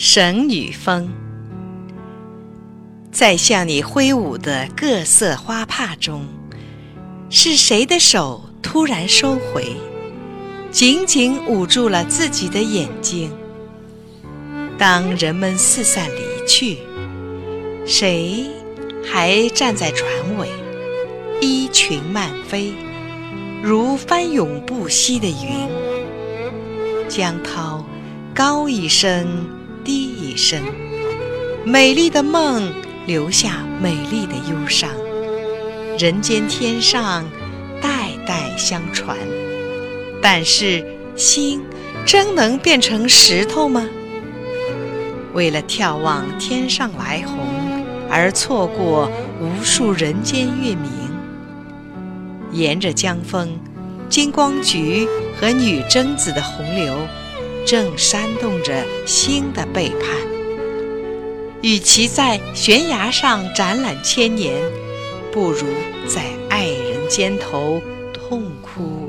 神与风，在向你挥舞的各色花帕中，是谁的手突然收回，紧紧捂住了自己的眼睛？当人们四散离去，谁还站在船尾，衣裙漫飞，如翻涌不息的云？江涛高一声。一生，美丽的梦留下美丽的忧伤，人间天上代代相传。但是心真能变成石头吗？为了眺望天上来鸿，而错过无数人间月明。沿着江风，金光菊和女贞子的洪流。正煽动着新的背叛。与其在悬崖上展览千年，不如在爱人肩头痛哭。